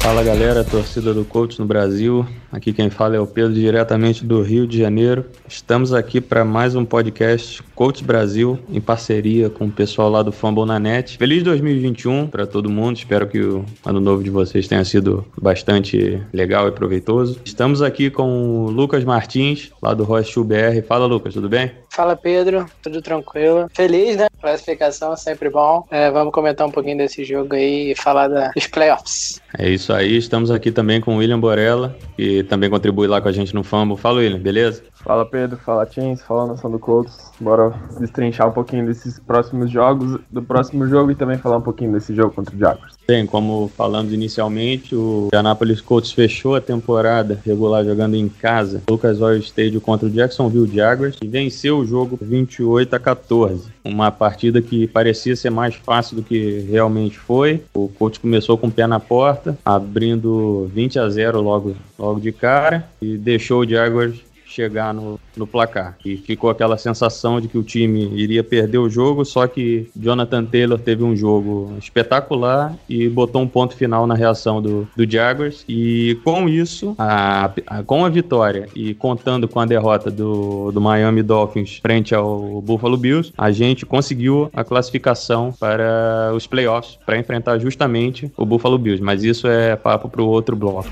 Fala galera, torcida do Coach no Brasil. Aqui quem fala é o Pedro, diretamente do Rio de Janeiro. Estamos aqui para mais um podcast Coach Brasil, em parceria com o pessoal lá do Fumble na Net. Feliz 2021 para todo mundo. Espero que o ano novo de vocês tenha sido bastante legal e proveitoso. Estamos aqui com o Lucas Martins, lá do Rocha BR. Fala, Lucas, tudo bem? Fala, Pedro. Tudo tranquilo. Feliz, né? Classificação sempre bom. É, vamos comentar um pouquinho desse jogo aí e falar da, dos playoffs. É isso aí, estamos aqui também com o William Borella, que também contribui lá com a gente no Fumble. Fala, William, beleza? Fala Pedro, fala Tins, fala Nação do Colts. Bora destrinchar um pouquinho desses próximos jogos, do próximo jogo e também falar um pouquinho desse jogo contra o Jaguars. Bem, como falamos inicialmente, o Indianapolis Colts fechou a temporada regular jogando em casa, Lucas Oil Stadium contra o Jacksonville Jaguars e venceu o jogo 28 a 14. Uma partida que parecia ser mais fácil do que realmente foi. O Colts começou com o pé na porta, abrindo 20 a 0 logo, logo de cara e deixou o Jaguars chegar no, no placar. E ficou aquela sensação de que o time iria perder o jogo, só que Jonathan Taylor teve um jogo espetacular e botou um ponto final na reação do, do Jaguars. E com isso, a, a, com a vitória e contando com a derrota do, do Miami Dolphins frente ao Buffalo Bills, a gente conseguiu a classificação para os playoffs, para enfrentar justamente o Buffalo Bills. Mas isso é papo para o outro bloco.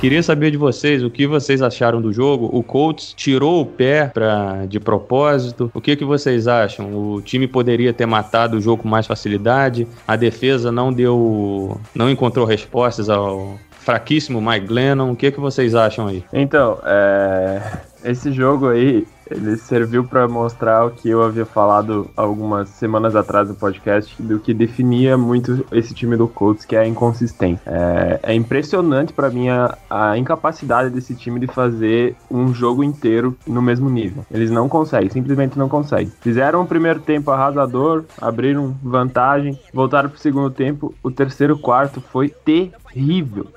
Queria saber de vocês o que vocês acharam do jogo. O Colts tirou o pé pra, de propósito. O que, que vocês acham? O time poderia ter matado o jogo com mais facilidade. A defesa não deu. não encontrou respostas ao fraquíssimo Mike Glennon. O que, que vocês acham aí? Então, é... esse jogo aí ele serviu para mostrar o que eu havia falado algumas semanas atrás no podcast, do que definia muito esse time do Colts, que é a inconsistência. É, é impressionante para mim a, a, incapacidade desse time de fazer um jogo inteiro no mesmo nível. Eles não conseguem, simplesmente não conseguem. Fizeram o primeiro tempo arrasador, abriram vantagem, voltaram pro segundo tempo. O terceiro quarto foi terrível,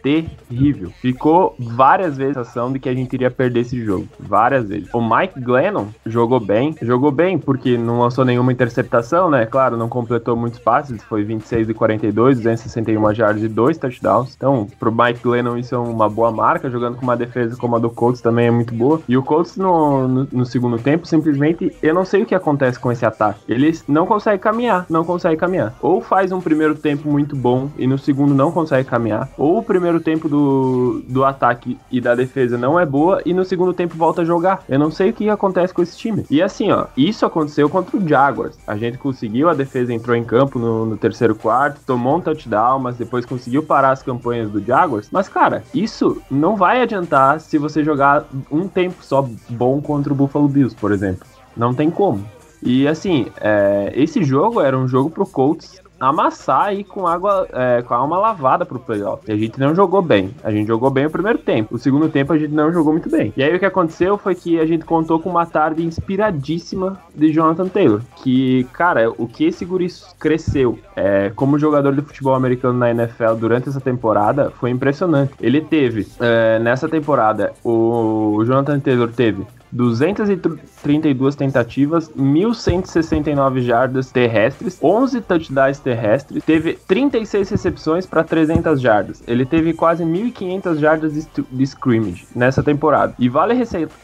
terrível. Ficou várias vezes a sensação de que a gente iria perder esse jogo. Várias vezes. O Mike Glenn Lennon jogou bem. Jogou bem porque não lançou nenhuma interceptação, né? Claro, não completou muitos passes, foi 26 de 42, 261 jardas e dois touchdowns. Então, pro Mike Glennon isso é uma boa marca, jogando com uma defesa como a do Colts também é muito boa. E o Colts no, no, no segundo tempo, simplesmente, eu não sei o que acontece com esse ataque. Eles não conseguem caminhar, não conseguem caminhar. Ou faz um primeiro tempo muito bom e no segundo não consegue caminhar, ou o primeiro tempo do, do ataque e da defesa não é boa e no segundo tempo volta a jogar. Eu não sei o que acontece com esse time. E assim, ó, isso aconteceu contra o Jaguars. A gente conseguiu, a defesa entrou em campo no, no terceiro quarto, tomou um touchdown, mas depois conseguiu parar as campanhas do Jaguars. Mas, cara, isso não vai adiantar se você jogar um tempo só bom contra o Buffalo Bills, por exemplo. Não tem como. E assim, é, esse jogo era um jogo pro Colts amassar aí com água, é, com a alma lavada pro playoff. E a gente não jogou bem. A gente jogou bem o primeiro tempo. O segundo tempo a gente não jogou muito bem. E aí o que aconteceu foi que a gente contou com uma tarde inspiradíssima de Jonathan Taylor. Que, cara, o que esse guri cresceu é, como jogador de futebol americano na NFL durante essa temporada foi impressionante. Ele teve, é, nessa temporada, o Jonathan Taylor teve 232 tentativas, 1.169 jardas terrestres, 11 touchdowns terrestres, teve 36 recepções para 300 jardas. Ele teve quase 1.500 jardas de, scrimmage nessa temporada. E vale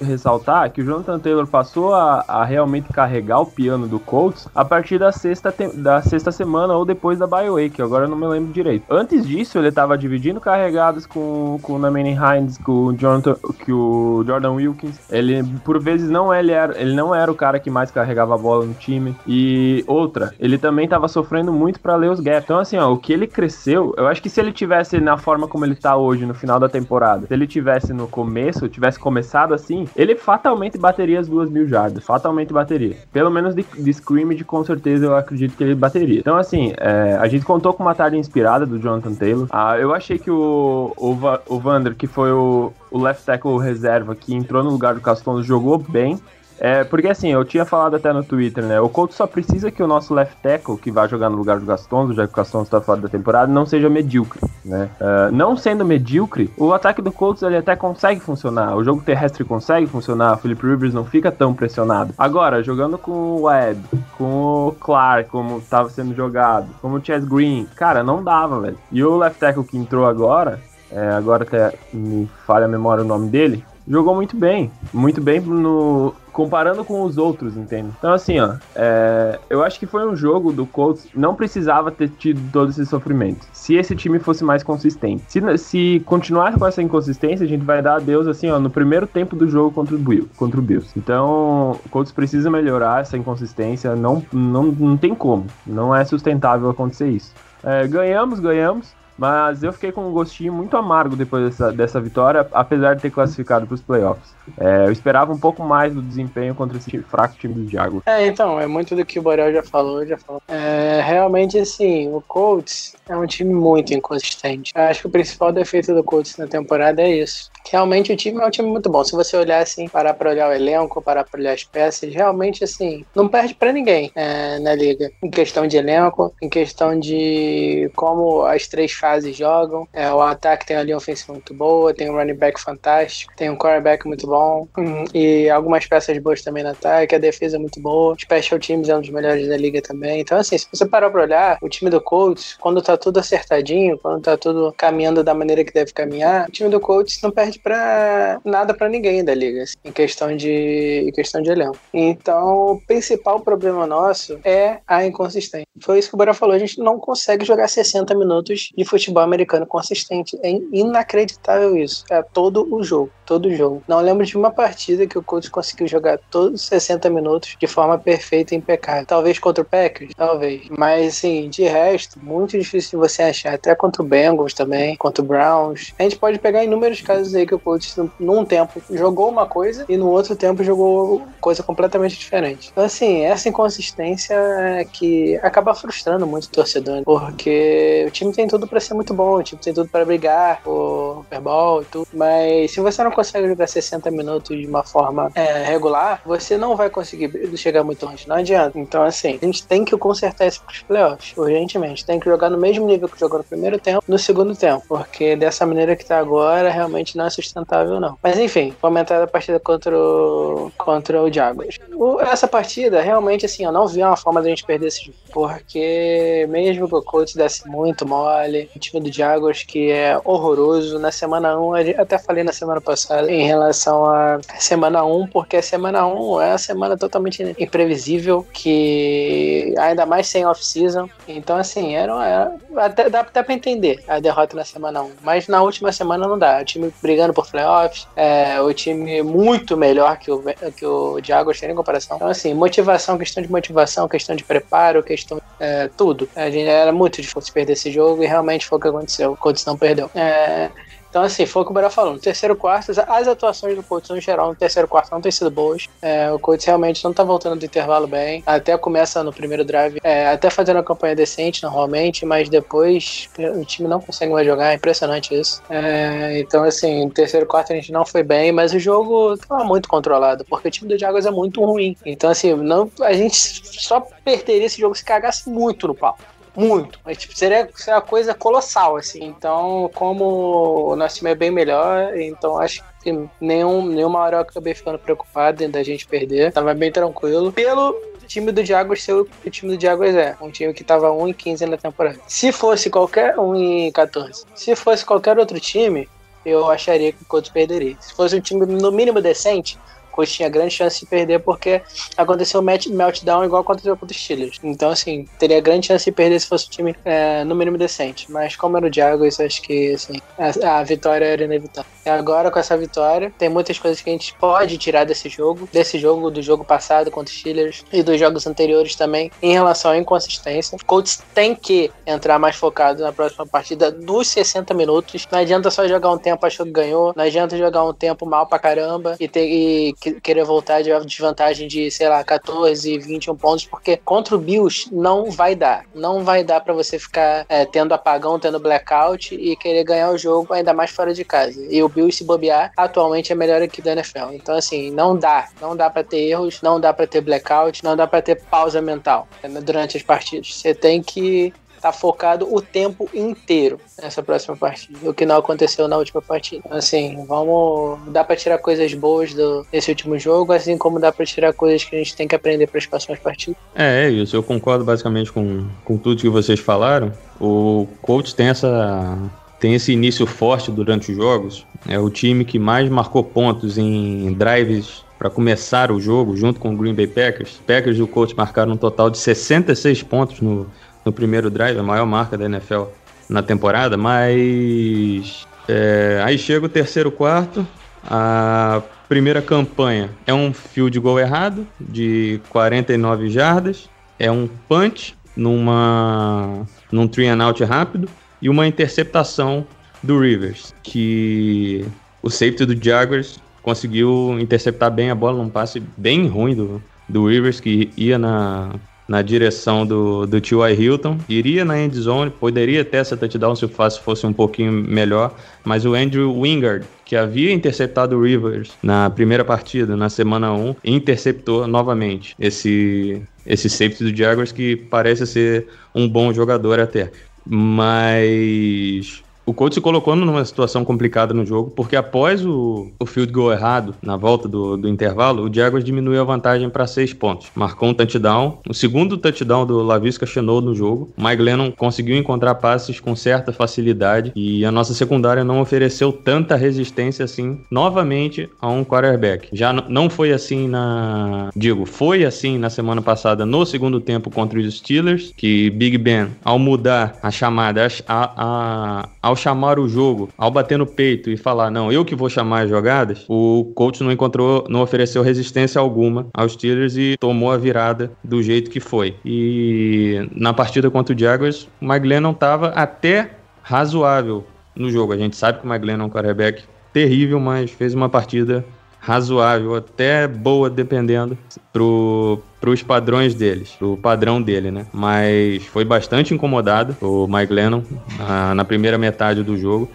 ressaltar que o Jonathan Taylor passou a, a, realmente carregar o piano do Colts a partir da sexta, da sexta semana ou depois da bye week, agora eu não me lembro direito. Antes disso, ele estava dividindo carregadas com, com o Namene Hines, com o, Jonathan, com o Jordan Wilkins. Ele por vezes não ele era, ele não era o cara que mais carregava a bola no time. E outra, ele também tava sofrendo muito para ler os gaps. Então assim, ó, o que ele cresceu, eu acho que se ele tivesse na forma como ele tá hoje no final da temporada, se ele tivesse no começo, tivesse começado assim, ele fatalmente bateria as duas mil jardas, fatalmente bateria. Pelo menos de, de scrimmage, com certeza eu acredito que ele bateria. Então assim, é, a gente contou com uma tarde inspirada do Jonathan Taylor. Ah, eu achei que o, o, o Vander, que foi o, o left tackle reserva que entrou no lugar do Caston, jogou bem. É, porque assim, eu tinha falado até no Twitter, né? O Colts só precisa que o nosso left tackle, que vai jogar no lugar do Gaston, já que o Gaston está fora da temporada, não seja medíocre, né? Uh, não sendo medíocre, o ataque do Colts ele até consegue funcionar. O jogo terrestre consegue funcionar, o Philip Rivers não fica tão pressionado. Agora, jogando com o Webb, com o Clark, como estava sendo jogado, como o Chess Green, cara, não dava, velho. E o left tackle que entrou agora, é, agora até me falha a memória o nome dele, jogou muito bem. Muito bem no. Comparando com os outros, entende? Então, assim, ó, é, eu acho que foi um jogo do Colts, não precisava ter tido todo esse sofrimento. Se esse time fosse mais consistente. Se, se continuar com essa inconsistência, a gente vai dar adeus, assim, ó, no primeiro tempo do jogo contra o, Bill, contra o Bills. Então, o Colts precisa melhorar essa inconsistência, não, não, não tem como. Não é sustentável acontecer isso. É, ganhamos, ganhamos. Mas eu fiquei com um gostinho muito amargo depois dessa, dessa vitória, apesar de ter classificado para os playoffs. É, eu esperava um pouco mais do desempenho contra esse fraco time do Jaguars. É, então, é muito do que o Borel já falou, já falou. É, realmente, assim, o Colts é um time muito inconsistente. Eu acho que o principal defeito do Colts na temporada é isso. Realmente o time é um time muito bom. Se você olhar assim, parar para olhar o elenco, parar para olhar as peças, realmente assim, não perde para ninguém é, na liga. Em questão de elenco, em questão de como as três fases jogam. É, o ataque tem ali uma ofensiva muito boa, tem um running back fantástico, tem um quarterback muito bom hum, e algumas peças boas também no ataque. A defesa é muito boa. Special Teams é um dos melhores da liga também. Então, assim, se você parar para olhar, o time do Colts, quando tá tudo acertadinho, quando tá tudo caminhando da maneira que deve caminhar, o time do Colts não perde para nada para ninguém da liga, assim, em questão de em questão de elenco. Então, o principal problema nosso é a inconsistência. Foi isso que o Bora falou, a gente não consegue jogar 60 minutos de futebol americano consistente. É inacreditável isso. É todo o jogo, todo o jogo. Não lembro de uma partida que o Colts conseguiu jogar todos os 60 minutos de forma perfeita e impecável. Talvez contra o Packers, talvez. Mas assim, de resto, muito difícil de você achar. Até contra o Bengals também, contra o Browns. A gente pode pegar inúmeros casos aí que o Colts, num tempo, jogou uma coisa e no outro tempo jogou coisa completamente diferente. Então, assim, essa inconsistência é que acaba frustrando muito o torcedor, porque o time tem tudo para ser muito bom, o time tem tudo para brigar o Super Bowl e tudo, mas se você não consegue jogar 60 minutos de uma forma é, regular, você não vai conseguir chegar muito longe, não adianta. Então, assim, a gente tem que consertar isso pros playoffs, urgentemente. Tem que jogar no mesmo nível que jogou no primeiro tempo, no segundo tempo, porque dessa maneira que tá agora, realmente não é sustentável, não. Mas enfim, comentar da partida contra o, contra o Jaguars. O, essa partida, realmente, assim, eu não vi uma forma da gente perder esse jogo, porque mesmo que o coach desse muito mole, o time do Jaguars que é horroroso, na semana 1, eu até falei na semana passada em relação a semana 1, porque a semana 1 é uma semana totalmente imprevisível, que ainda mais sem off-season, então assim, era, era até, dá até pra entender a derrota na semana 1, mas na última semana não dá, o time brigando por playoffs, é, o time muito melhor que o, que o Jaguars tem em comparação. Então, assim, motivação, questão de motivação, questão de preparo, questão é, tudo. A gente era muito difícil perder esse jogo e realmente foi o que aconteceu. O Colts não perdeu. É, então, assim, foi o que o Barão falou. No terceiro quarto, as atuações do Colts no geral, no terceiro quarto, não têm sido boas. É, o Colts realmente não tá voltando do intervalo bem. Até começa no primeiro drive, é, até fazendo uma campanha decente normalmente, mas depois o time não consegue mais jogar. É impressionante isso. É, então, assim, no terceiro quarto a gente não foi bem, mas o jogo tava muito controlado, porque o time do Jaguars é muito ruim. Então, assim, não, a gente só perderia esse jogo se cagasse muito no pau muito. Mas, tipo, seria, seria uma coisa colossal, assim. Então, como o nosso time é bem melhor, então acho que nenhum, nenhuma hora eu acabei ficando preocupado da gente perder. Tava bem tranquilo. Pelo time do Jaguars ser o time do Jaguars é. Um time que tava 1 em 15 na temporada. Se fosse qualquer 1 em 14. Se fosse qualquer outro time, eu acharia que o Colts perderia. Se fosse um time no mínimo decente, Colts tinha grande chance de perder porque aconteceu o meltdown igual aconteceu contra os Steelers. Então, assim, teria grande chance de perder se fosse um time é, no mínimo decente. Mas como era o Jaguars, acho que assim, a, a vitória era inevitável. E agora, com essa vitória, tem muitas coisas que a gente pode tirar desse jogo, desse jogo, do jogo passado contra os Steelers e dos jogos anteriores também, em relação à inconsistência. Colts tem que entrar mais focado na próxima partida dos 60 minutos. Não adianta só jogar um tempo achou que ganhou, não adianta jogar um tempo mal pra caramba e, ter, e querer voltar de desvantagem de, sei lá, 14, 21 pontos, porque contra o Bills não vai dar. Não vai dar para você ficar é, tendo apagão, tendo blackout e querer ganhar o jogo, ainda mais fora de casa. E o Bills, se bobear, atualmente é melhor equipe da NFL. Então, assim, não dá. Não dá para ter erros, não dá para ter blackout, não dá para ter pausa mental né, durante as partidas. Você tem que tá focado o tempo inteiro nessa próxima partida, o que não aconteceu na última partida. Assim, vamos. dá para tirar coisas boas do, desse último jogo, assim como dá para tirar coisas que a gente tem que aprender para as próximas partidas. É, é isso. Eu concordo basicamente com, com tudo que vocês falaram. O coach tem essa tem esse início forte durante os jogos. É o time que mais marcou pontos em drives para começar o jogo, junto com o Green Bay Packers. Packers e o coach marcaram um total de 66 pontos no, no primeiro drive, a maior marca da NFL na temporada, mas é, aí chega o terceiro quarto, a primeira campanha é um field goal errado de 49 jardas, é um punch numa num three and out rápido e uma interceptação do Rivers, que o safety do Jaguars conseguiu interceptar bem a bola num passe bem ruim do, do Rivers que ia na na direção do, do T.Y. Hilton. Iria na end zone, poderia ter essa touchdown se o passe fosse um pouquinho melhor, mas o Andrew Wingard, que havia interceptado o Rivers na primeira partida, na semana 1, interceptou novamente esse, esse safety do Jaguars, que parece ser um bom jogador até. Mas o coach se colocou numa situação complicada no jogo, porque após o, o field goal errado, na volta do, do intervalo, o Jaguars diminuiu a vantagem para seis pontos. Marcou um touchdown, o segundo touchdown do Lavisca Chenot no jogo. Mike Lennon conseguiu encontrar passes com certa facilidade e a nossa secundária não ofereceu tanta resistência assim, novamente, a um quarterback. Já não foi assim na. Digo, foi assim na semana passada no segundo tempo contra os Steelers, que Big Ben, ao mudar a chamada, a, a, ao ao chamar o jogo, ao bater no peito e falar, não, eu que vou chamar as jogadas, o coach não encontrou, não ofereceu resistência alguma aos Steelers e tomou a virada do jeito que foi. E na partida contra o Jaguars, o Mike Glennon estava até razoável no jogo. A gente sabe que o Mike é um quarterback terrível, mas fez uma partida razoável, até boa, dependendo, pro, pros padrões deles, pro padrão dele, né? Mas foi bastante incomodado o Mike Lennon na, na primeira metade do jogo.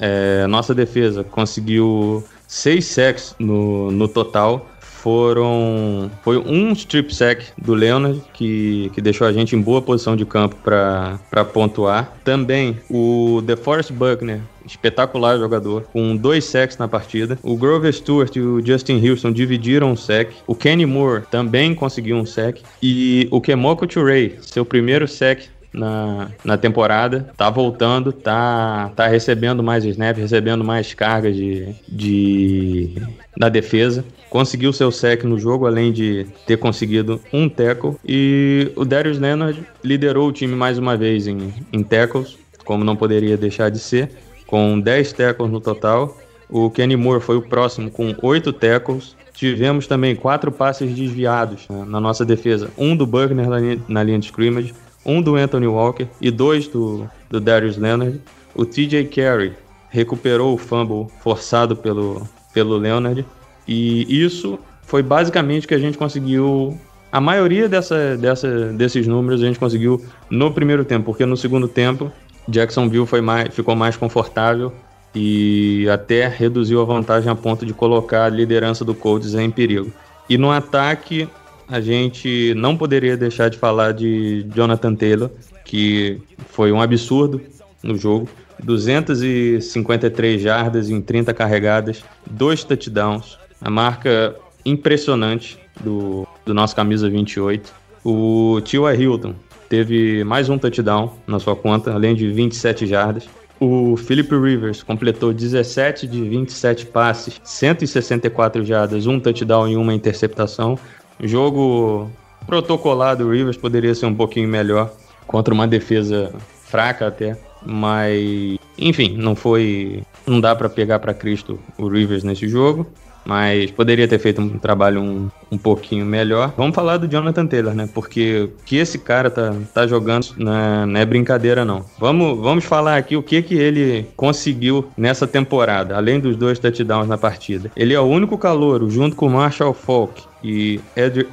É, nossa defesa conseguiu seis sacks no, no total. Foram. Foi um strip sack do Leonard que, que deixou a gente em boa posição de campo para pontuar. Também o DeForest Buckner espetacular jogador, com dois sacks na partida. O Grover Stewart e o Justin Houston dividiram um sack. O Kenny Moore também conseguiu um sack. E o Kemoko Turei, seu primeiro sack na, na temporada, tá voltando, tá, tá recebendo mais snaps, recebendo mais cargas de, de, da defesa. Conseguiu seu sec no jogo, além de ter conseguido um tackle. E o Darius Leonard liderou o time mais uma vez em, em tackles, como não poderia deixar de ser com 10 tackles no total. O Kenny Moore foi o próximo com 8 tackles. Tivemos também quatro passes desviados né, na nossa defesa. Um do Buckner na na linha de scrimmage, um do Anthony Walker e dois do, do Darius Leonard. O TJ Carey recuperou o fumble forçado pelo, pelo Leonard. E isso foi basicamente que a gente conseguiu. A maioria dessa, dessa, desses números a gente conseguiu no primeiro tempo, porque no segundo tempo Jacksonville foi mais, ficou mais confortável e até reduziu a vantagem a ponto de colocar a liderança do Colts em perigo. E no ataque, a gente não poderia deixar de falar de Jonathan Taylor, que foi um absurdo no jogo. 253 jardas em 30 carregadas, dois touchdowns, a marca impressionante do, do nosso camisa 28. O T.Y. Hilton teve mais um touchdown na sua conta, além de 27 jardas. O Philip Rivers completou 17 de 27 passes, 164 jardas, um touchdown e uma interceptação. Jogo protocolado, o Rivers poderia ser um pouquinho melhor contra uma defesa fraca até, mas enfim, não foi, não dá para pegar para Cristo o Rivers nesse jogo mas poderia ter feito um trabalho um, um pouquinho melhor. Vamos falar do Jonathan Taylor, né? Porque o que esse cara tá, tá jogando não é, não é brincadeira, não. Vamos, vamos falar aqui o que, que ele conseguiu nessa temporada, além dos dois touchdowns na partida. Ele é o único calouro, junto com Marshall Falk e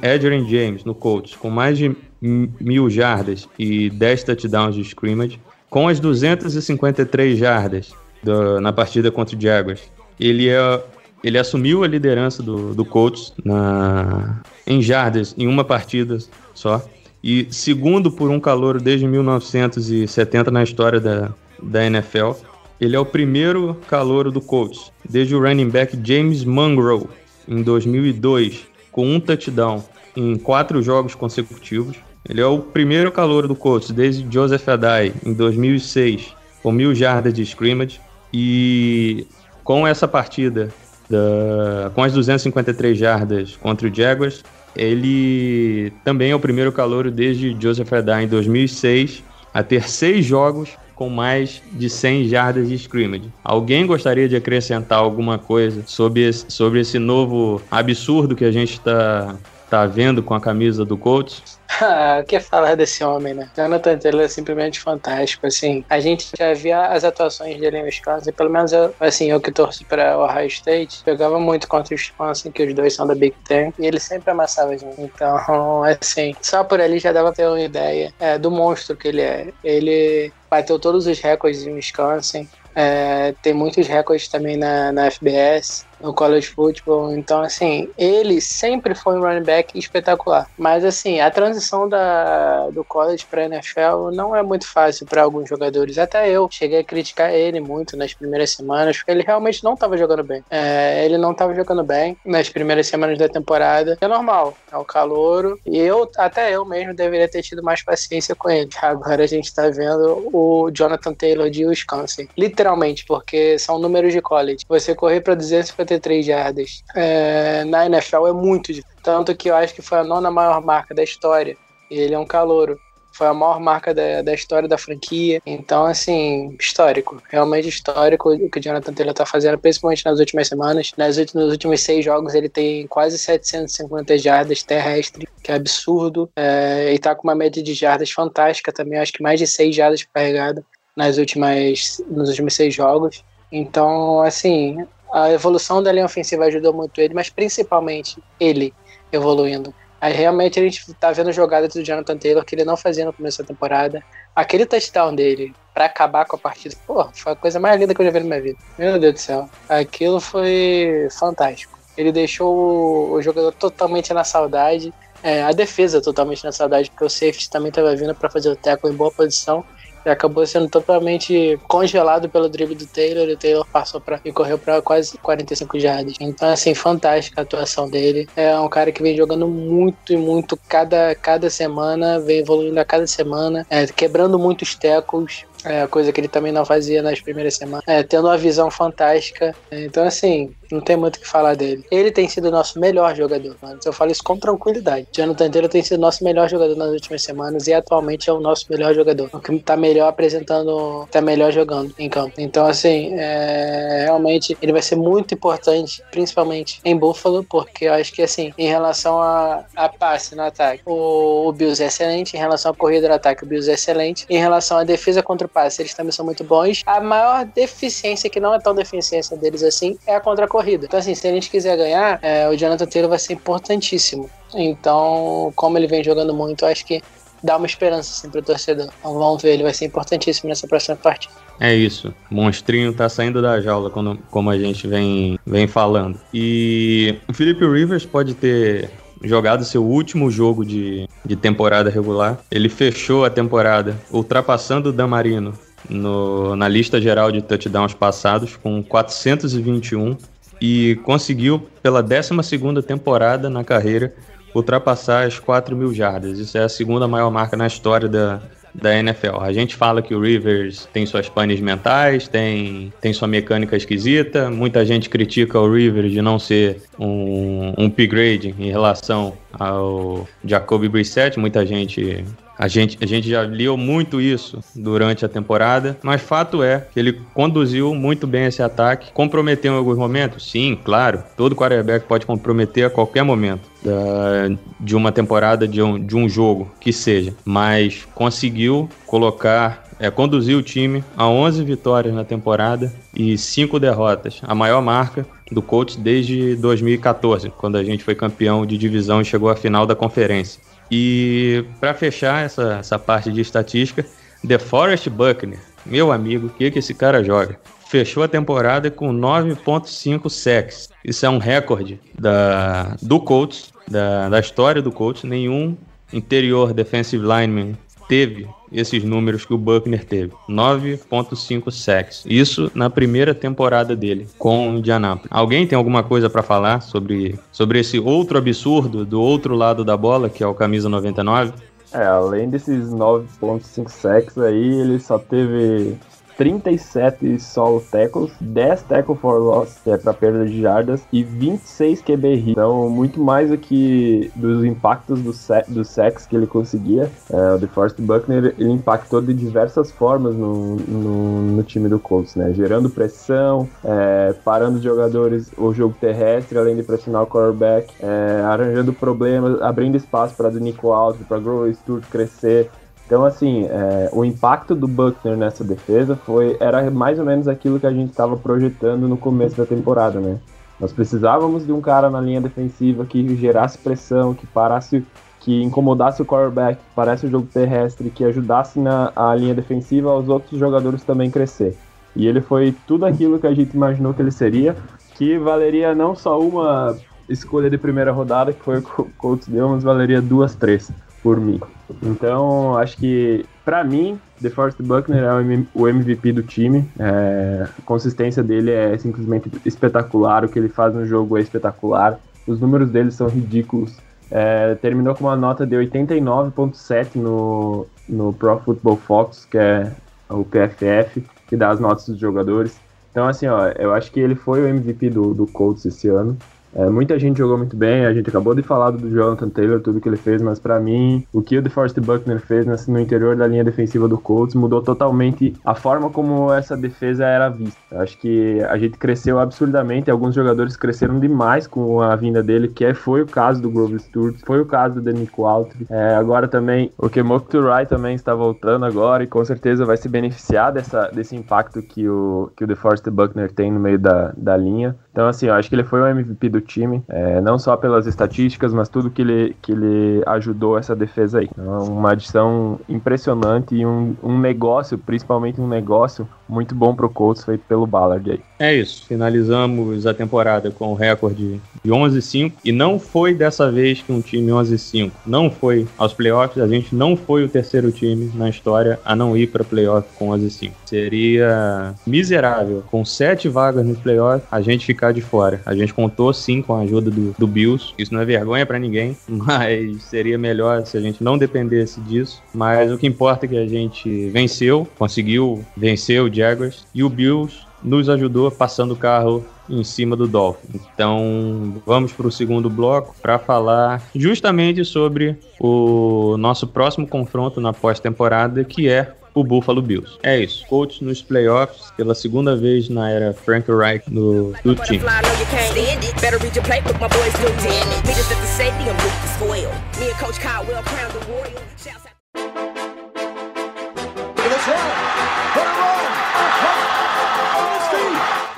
Adrian James no Colts, com mais de mil jardas e 10 touchdowns de scrimmage, com as 253 jardas do, na partida contra o Jaguars. Ele é ele assumiu a liderança do, do Colts na, em jardas em uma partida só. E segundo por um calor desde 1970 na história da, da NFL. Ele é o primeiro calouro do Colts, desde o running back James Monroe, em 2002, com um touchdown em quatro jogos consecutivos. Ele é o primeiro calouro do Colts, desde Joseph Adai, em 2006, com mil jardas de scrimmage. E com essa partida da, com as 253 jardas contra o Jaguars. Ele também é o primeiro calouro desde Joseph Adai em 2006 a ter seis jogos com mais de 100 jardas de scrimmage. Alguém gostaria de acrescentar alguma coisa sobre esse, sobre esse novo absurdo que a gente está tá vendo com a camisa do Colts? Ah, o que falar desse homem, né? Jonathan Taylor é simplesmente fantástico, assim. A gente já via as atuações dele em Wisconsin, pelo menos eu, assim, eu que torço para Ohio State, jogava muito contra o Wisconsin, que os dois são da Big Ten, e ele sempre amassava a gente. Então, assim, só por ali já dava pra ter uma ideia é, do monstro que ele é. Ele bateu todos os recordes em Wisconsin, é, tem muitos recordes também na, na FBS no college football. Então, assim, ele sempre foi um running back espetacular. Mas, assim, a transição da, do college para NFL não é muito fácil para alguns jogadores. Até eu cheguei a criticar ele muito nas primeiras semanas, porque ele realmente não estava jogando bem. É, ele não estava jogando bem nas primeiras semanas da temporada. É normal, é o calouro. E eu, até eu mesmo, deveria ter tido mais paciência com ele. Agora a gente está vendo o Jonathan Taylor de Wisconsin. Literalmente, porque são números de college. Você correr para 250 63 jardas é, na NFL é muito. Tanto que eu acho que foi a nona maior marca da história. Ele é um calouro. Foi a maior marca da, da história da franquia. Então, assim, histórico. Realmente histórico o que o Jonathan Taylor tá fazendo, principalmente nas últimas semanas. Nas, nos últimos seis jogos, ele tem quase 750 jardas terrestres, que é absurdo. É, e tá com uma média de jardas fantástica também. Acho que mais de seis jardas carregada nas últimas, nos últimos seis jogos. Então, assim, a evolução da linha ofensiva ajudou muito ele, mas principalmente ele evoluindo. Aí realmente a gente tá vendo jogadas do Jonathan Taylor que ele não fazia no começo da temporada. Aquele touchdown dele para acabar com a partida, pô, foi a coisa mais linda que eu já vi na minha vida. Meu Deus do céu. Aquilo foi fantástico. Ele deixou o jogador totalmente na saudade. É, a defesa totalmente na saudade, porque o safety também estava vindo para fazer o tackle em boa posição acabou sendo totalmente congelado pelo drible do Taylor e o Taylor passou para e correu para quase 45 jardas. Então, assim, fantástica a atuação dele. É um cara que vem jogando muito e muito cada, cada semana, vem evoluindo a cada semana, é, quebrando muitos tackles, é, coisa que ele também não fazia nas primeiras semanas. É, tendo uma visão fantástica. Então, assim, não tem muito o que falar dele. Ele tem sido o nosso melhor jogador, mano. Eu falo isso com tranquilidade. Jonathan Taylor tem sido o nosso melhor jogador nas últimas semanas e atualmente é o nosso melhor jogador. O que tá melhor apresentando, tá melhor jogando em campo. Então, assim, é, realmente ele vai ser muito importante, principalmente em Buffalo, porque eu acho que, assim, em relação a, a passe no ataque, o, o Bills é excelente. Em relação à corrida no ataque, o Bills é excelente. Em relação à defesa contra o passe, eles também são muito bons. A maior deficiência, que não é tão deficiência deles assim, é a contra a corrida. Então, assim, se a gente quiser ganhar, é, o Jonathan Taylor vai ser importantíssimo. Então, como ele vem jogando muito, acho que dá uma esperança assim, pro torcedor. Então, vamos ver, ele vai ser importantíssimo nessa próxima partida. É isso. Monstrinho tá saindo da jaula, quando, como a gente vem, vem falando. E o Felipe Rivers pode ter jogado seu último jogo de, de temporada regular. Ele fechou a temporada ultrapassando o Damarino no, na lista geral de touchdowns passados com 421 e conseguiu pela 12ª temporada na carreira ultrapassar as 4 mil jardas. Isso é a segunda maior marca na história da, da NFL. A gente fala que o Rivers tem suas panes mentais, tem, tem sua mecânica esquisita. Muita gente critica o Rivers de não ser um, um upgrade em relação ao Jacoby Brissett. Muita gente a gente, a gente já leu muito isso durante a temporada, mas fato é que ele conduziu muito bem esse ataque. Comprometeu em alguns momentos? Sim, claro. Todo quarterback pode comprometer a qualquer momento da, de uma temporada, de um, de um jogo, que seja. Mas conseguiu colocar é, conduzir o time a 11 vitórias na temporada e 5 derrotas, a maior marca do Colts desde 2014, quando a gente foi campeão de divisão e chegou à final da conferência. E para fechar essa, essa parte de estatística, The Forest Buckner, meu amigo, o que, que esse cara joga? Fechou a temporada com 9.5 sacks. Isso é um recorde da, do Colts, da, da história do Colts. Nenhum interior defensive lineman teve esses números que o Buckner teve. 9.5 sacks. Isso na primeira temporada dele com o Indianapolis. Alguém tem alguma coisa para falar sobre, sobre esse outro absurdo do outro lado da bola, que é o camisa 99? É, além desses 9.5 sacks aí, ele só teve 37 solo tackles, 10 tackle for loss, que é para perda de jardas, e 26 QB hits. Então, muito mais do que dos impactos do, se do sacks que ele conseguia. É, o DeForest Buckner, ele impactou de diversas formas no, no, no time do Colts, né? Gerando pressão, é, parando os jogadores, o jogo terrestre, além de pressionar o quarterback, é, arranjando problemas, abrindo espaço para do Nico Alto, para Grover Stewart crescer, então, assim, é, o impacto do Buckner nessa defesa foi era mais ou menos aquilo que a gente estava projetando no começo da temporada, né? Nós precisávamos de um cara na linha defensiva que gerasse pressão, que parasse, que incomodasse o quarterback, que parasse o jogo terrestre, que ajudasse na a linha defensiva aos outros jogadores também crescer. E ele foi tudo aquilo que a gente imaginou que ele seria, que valeria não só uma escolha de primeira rodada, que foi o Colts deu, mas valeria duas, três por mim. Então, acho que, para mim, The Forest Buckner é o MVP do time. É, a consistência dele é simplesmente espetacular. O que ele faz no jogo é espetacular. Os números dele são ridículos. É, terminou com uma nota de 89,7 no, no Pro Football Fox, que é o PFF, que dá as notas dos jogadores. Então, assim, ó, eu acho que ele foi o MVP do, do Colts esse ano. É, muita gente jogou muito bem, a gente acabou de falar do Jonathan Taylor, tudo que ele fez, mas para mim, o que o DeForest Buckner fez no interior da linha defensiva do Colts mudou totalmente a forma como essa defesa era vista. Acho que a gente cresceu absurdamente, alguns jogadores cresceram demais com a vinda dele, que foi o caso do Grover Stewart, foi o caso do Danico Altry. É, agora também, o Kemok Turai também está voltando agora e com certeza vai se beneficiar dessa, desse impacto que o, que o DeForest Buckner tem no meio da, da linha. Então, assim, eu acho que ele foi o MVP do time, é, não só pelas estatísticas, mas tudo que ele, que ele ajudou essa defesa aí. Então, uma adição impressionante e um, um negócio, principalmente um negócio muito bom pro Colts feito pelo Ballard aí. É isso, finalizamos a temporada com o recorde de 11-5 e não foi dessa vez que um time 11-5 não foi aos playoffs, a gente não foi o terceiro time na história a não ir para playoff com 11-5. Seria miserável com sete vagas nos playoffs a gente ficar de fora. A gente contou sim com a ajuda do, do Bills, isso não é vergonha para ninguém, mas seria melhor se a gente não dependesse disso. Mas o que importa é que a gente venceu, conseguiu vencer o Jaguars e o Bills nos ajudou passando o carro em cima do Dolphin. Então, vamos para o segundo bloco para falar justamente sobre o nosso próximo confronto na pós-temporada, que é o Buffalo Bills. É isso. Colts nos playoffs pela segunda vez na era Frank Reich no, do time.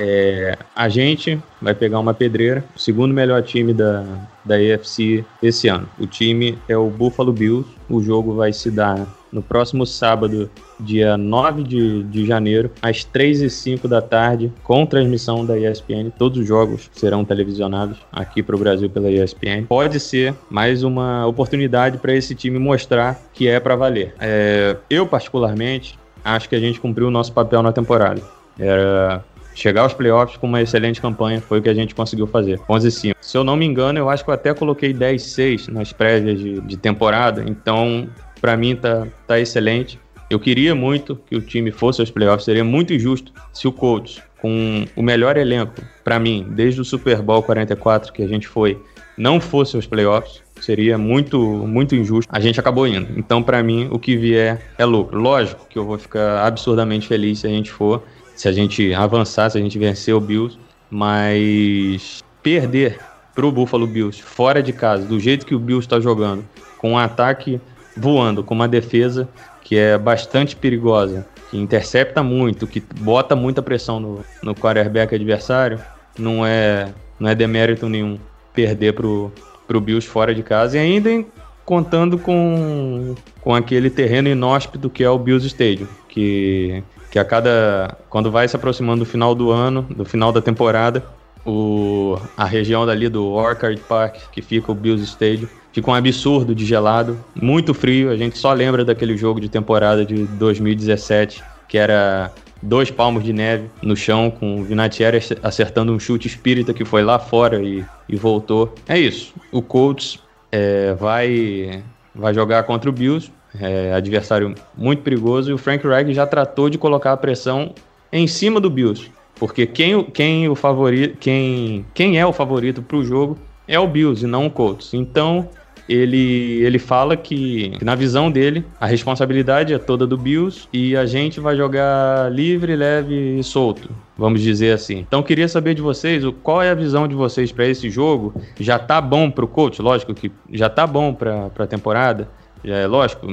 É, a gente vai pegar uma pedreira, o segundo melhor time da, da AFC esse ano. O time é o Buffalo Bills. O jogo vai se dar no próximo sábado, dia 9 de, de janeiro, às 3 e 5 da tarde, com transmissão da ESPN. Todos os jogos serão televisionados aqui para o Brasil pela ESPN. Pode ser mais uma oportunidade para esse time mostrar que é para valer. É, eu, particularmente, acho que a gente cumpriu o nosso papel na temporada. Era chegar aos playoffs com uma excelente campanha, foi o que a gente conseguiu fazer. 11 5. Se eu não me engano, eu acho que eu até coloquei 10 6 nas prévias de, de temporada, então para mim tá, tá excelente. Eu queria muito que o time fosse aos playoffs, seria muito injusto se o Colts, com o melhor elenco, para mim, desde o Super Bowl 44 que a gente foi, não fosse aos playoffs. Seria muito, muito injusto. A gente acabou indo. Então, para mim, o que vier é lucro. Lógico que eu vou ficar absurdamente feliz se a gente for, se a gente avançar, se a gente vencer o Bills, mas perder pro Buffalo Bills fora de casa, do jeito que o Bills está jogando, com um ataque voando, com uma defesa que é bastante perigosa, que intercepta muito, que bota muita pressão no, no quarterback adversário, não é, não é demérito nenhum perder pro, pro Bills fora de casa. E ainda em, contando com, com aquele terreno inóspito que é o Bills Stadium, que, que a cada quando vai se aproximando do final do ano, do final da temporada, o, a região dali do Orchard Park, que fica o Bills Stadium, fica um absurdo de gelado, muito frio. A gente só lembra daquele jogo de temporada de 2017, que era dois palmos de neve no chão, com o Vinatieri acertando um chute espírita que foi lá fora e, e voltou. É isso. O Colts é, vai, vai jogar contra o Bills, é, adversário muito perigoso, e o Frank Reich já tratou de colocar a pressão em cima do Bills. Porque quem, quem, o favorito, quem, quem é o favorito para o jogo é o Bills e não o Colts. Então, ele, ele fala que, que, na visão dele, a responsabilidade é toda do Bills e a gente vai jogar livre, leve e solto, vamos dizer assim. Então queria saber de vocês, qual é a visão de vocês para esse jogo? Já tá bom para o coach? Lógico que já tá bom para a temporada. É lógico,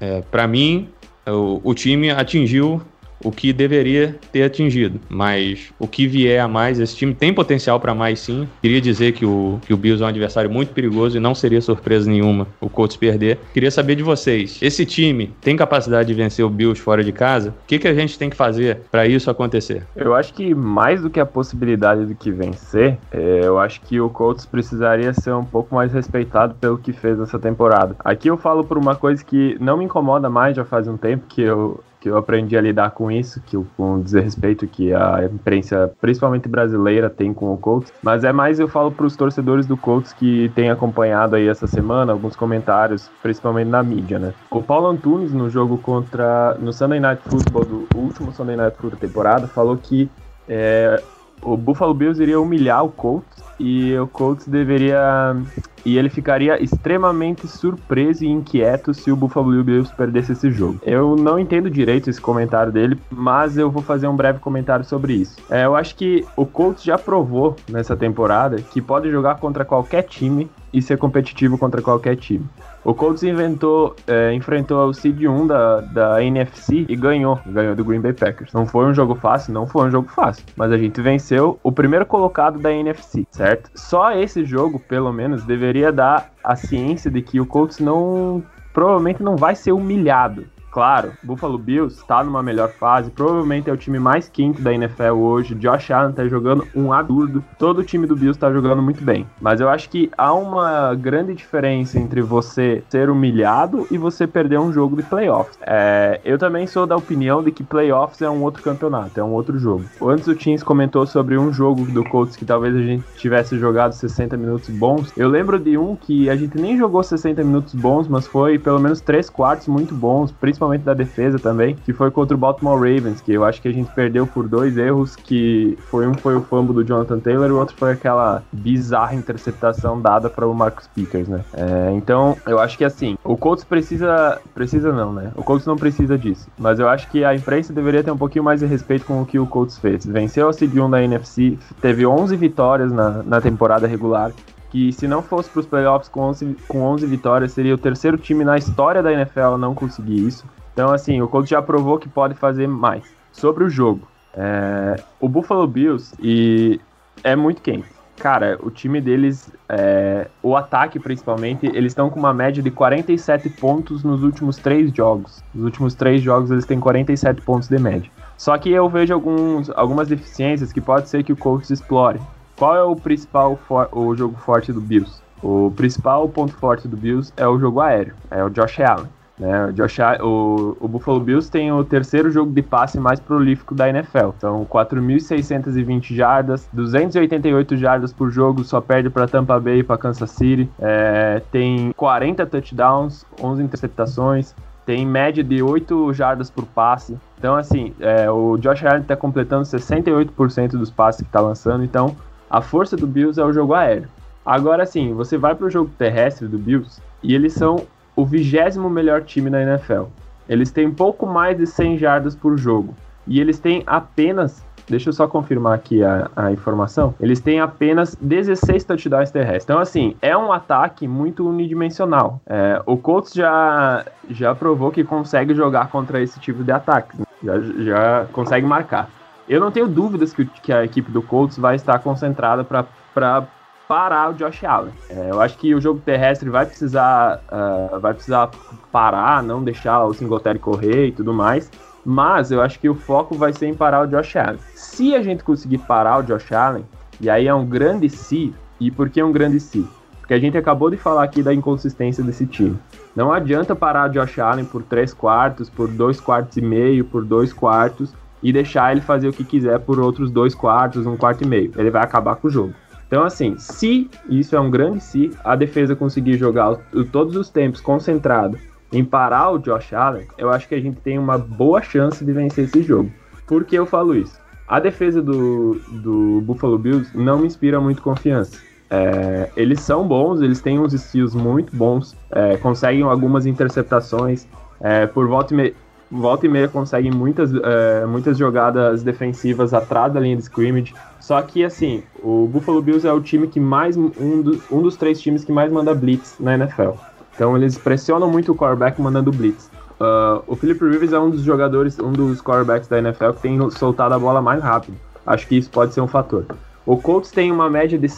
é, para mim, o, o time atingiu o que deveria ter atingido. Mas o que vier a mais, esse time tem potencial para mais sim. Queria dizer que o, que o Bills é um adversário muito perigoso e não seria surpresa nenhuma o Colts perder. Queria saber de vocês, esse time tem capacidade de vencer o Bills fora de casa? O que, que a gente tem que fazer para isso acontecer? Eu acho que mais do que a possibilidade do que vencer, é, eu acho que o Colts precisaria ser um pouco mais respeitado pelo que fez nessa temporada. Aqui eu falo por uma coisa que não me incomoda mais já faz um tempo que eu que eu aprendi a lidar com isso, que com o desrespeito que a imprensa, principalmente brasileira, tem com o Colts. Mas é mais eu falo para os torcedores do Colts que têm acompanhado aí essa semana alguns comentários, principalmente na mídia, né? O Paulo Antunes no jogo contra no Sunday Night Football do último Sunday Night Football da temporada falou que é, o Buffalo Bills iria humilhar o Colts e o Colts deveria e ele ficaria extremamente surpreso e inquieto se o Buffalo Bills perdesse esse jogo. Eu não entendo direito esse comentário dele, mas eu vou fazer um breve comentário sobre isso. É, eu acho que o Colts já provou nessa temporada que pode jogar contra qualquer time e ser competitivo contra qualquer time. O Colts inventou, é, enfrentou o Seed 1 da, da NFC e ganhou. Ganhou do Green Bay Packers. Não foi um jogo fácil, não foi um jogo fácil. Mas a gente venceu o primeiro colocado da NFC, certo? Só esse jogo, pelo menos, deveria dar a ciência de que o Colts não. Provavelmente não vai ser humilhado Claro, Buffalo Bills está numa melhor fase, provavelmente é o time mais quente da NFL hoje. Josh Allen tá jogando um absurdo. Todo o time do Bills está jogando muito bem. Mas eu acho que há uma grande diferença entre você ser humilhado e você perder um jogo de playoffs. É, eu também sou da opinião de que playoffs é um outro campeonato, é um outro jogo. Antes o Teams comentou sobre um jogo do Colts que talvez a gente tivesse jogado 60 minutos bons. Eu lembro de um que a gente nem jogou 60 minutos bons, mas foi pelo menos 3 quartos muito bons, principalmente principalmente da defesa também, que foi contra o Baltimore Ravens, que eu acho que a gente perdeu por dois erros, que foi um foi o fumble do Jonathan Taylor e o outro foi aquela bizarra interceptação dada para o Marcus Pickers, né? É, então, eu acho que assim, o Colts precisa, precisa não, né? O Colts não precisa disso, mas eu acho que a imprensa deveria ter um pouquinho mais de respeito com o que o Colts fez. Venceu a Seed 1 da NFC, teve 11 vitórias na, na temporada regular, que se não fosse para os playoffs com 11, com 11 vitórias, seria o terceiro time na história da NFL a não conseguir isso. Então, assim, o Colts já provou que pode fazer mais. Sobre o jogo, é, o Buffalo Bills e é muito quente. Cara, o time deles, é, o ataque principalmente, eles estão com uma média de 47 pontos nos últimos três jogos. Nos últimos três jogos eles têm 47 pontos de média. Só que eu vejo alguns, algumas deficiências que pode ser que o Colts explore. Qual é o principal o jogo forte do Bills? O principal ponto forte do Bills é o jogo aéreo, é o Josh Allen. Né? O, Josh, o, o, Buffalo Bills tem o terceiro jogo de passe mais prolífico da NFL. São 4.620 jardas, 288 jardas por jogo, só perde para Tampa Bay e para Kansas City. É, tem 40 touchdowns, 11 interceptações, tem média de 8 jardas por passe. Então, assim, é, o Josh Allen está completando 68% dos passes que está lançando. Então, a força do Bills é o jogo aéreo. Agora, sim, você vai para o jogo terrestre do Bills e eles são o vigésimo melhor time na NFL. Eles têm pouco mais de 100 jardas por jogo. E eles têm apenas Deixa eu só confirmar aqui a, a informação. Eles têm apenas 16 touchdowns terrestres. Então, assim, é um ataque muito unidimensional. É, o Colts já, já provou que consegue jogar contra esse tipo de ataque. Já, já consegue marcar. Eu não tenho dúvidas que, que a equipe do Colts vai estar concentrada para parar o Josh Allen. É, eu acho que o jogo terrestre vai precisar, uh, vai precisar parar, não deixar o Singletary correr e tudo mais. Mas eu acho que o foco vai ser em parar o Josh Allen. Se a gente conseguir parar o Josh Allen, e aí é um grande se, e por que um grande se? Porque a gente acabou de falar aqui da inconsistência desse time. Não adianta parar o Josh Allen por 3 quartos, por 2 quartos e meio, por 2 quartos, e deixar ele fazer o que quiser por outros 2 quartos, um quarto e meio. Ele vai acabar com o jogo. Então, assim, se, isso é um grande se, a defesa conseguir jogar todos os tempos concentrado em parar o Josh Allen, eu acho que a gente tem uma boa chance de vencer esse jogo. Por que eu falo isso? A defesa do, do Buffalo Bills não me inspira muito confiança. É, eles são bons, eles têm uns estilos muito bons, é, conseguem algumas interceptações, é, por volta e, meia, volta e meia conseguem muitas, é, muitas jogadas defensivas atrás da linha de scrimmage. Só que, assim, o Buffalo Bills é o time que mais, um, do, um dos três times que mais manda blitz na NFL. Então eles pressionam muito o quarterback mandando blitz. Uh, o Philip Rivers é um dos jogadores, um dos quarterbacks da NFL que tem soltado a bola mais rápido. Acho que isso pode ser um fator. O Colts tem uma média de,